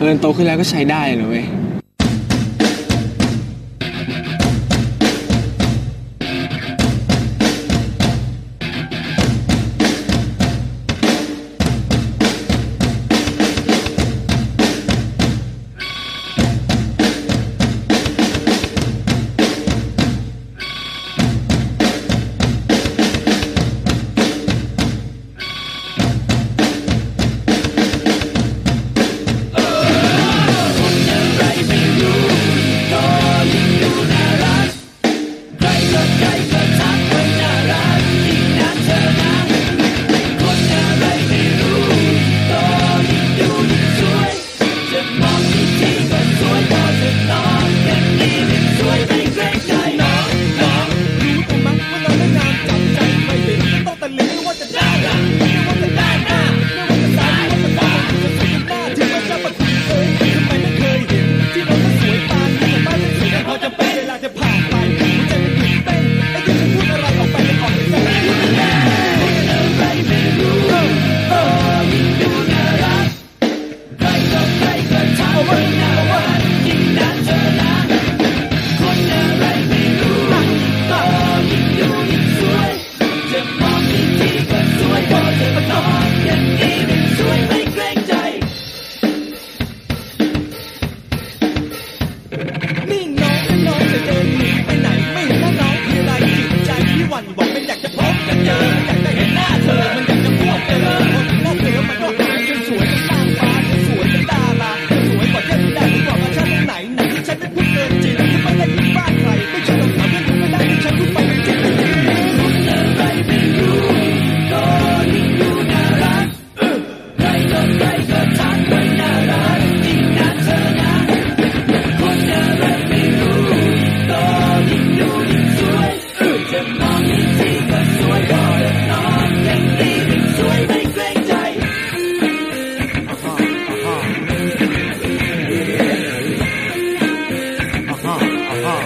เออโตขึ้นแล้วก็ใช้ได้นะเว้ย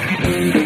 Thank you.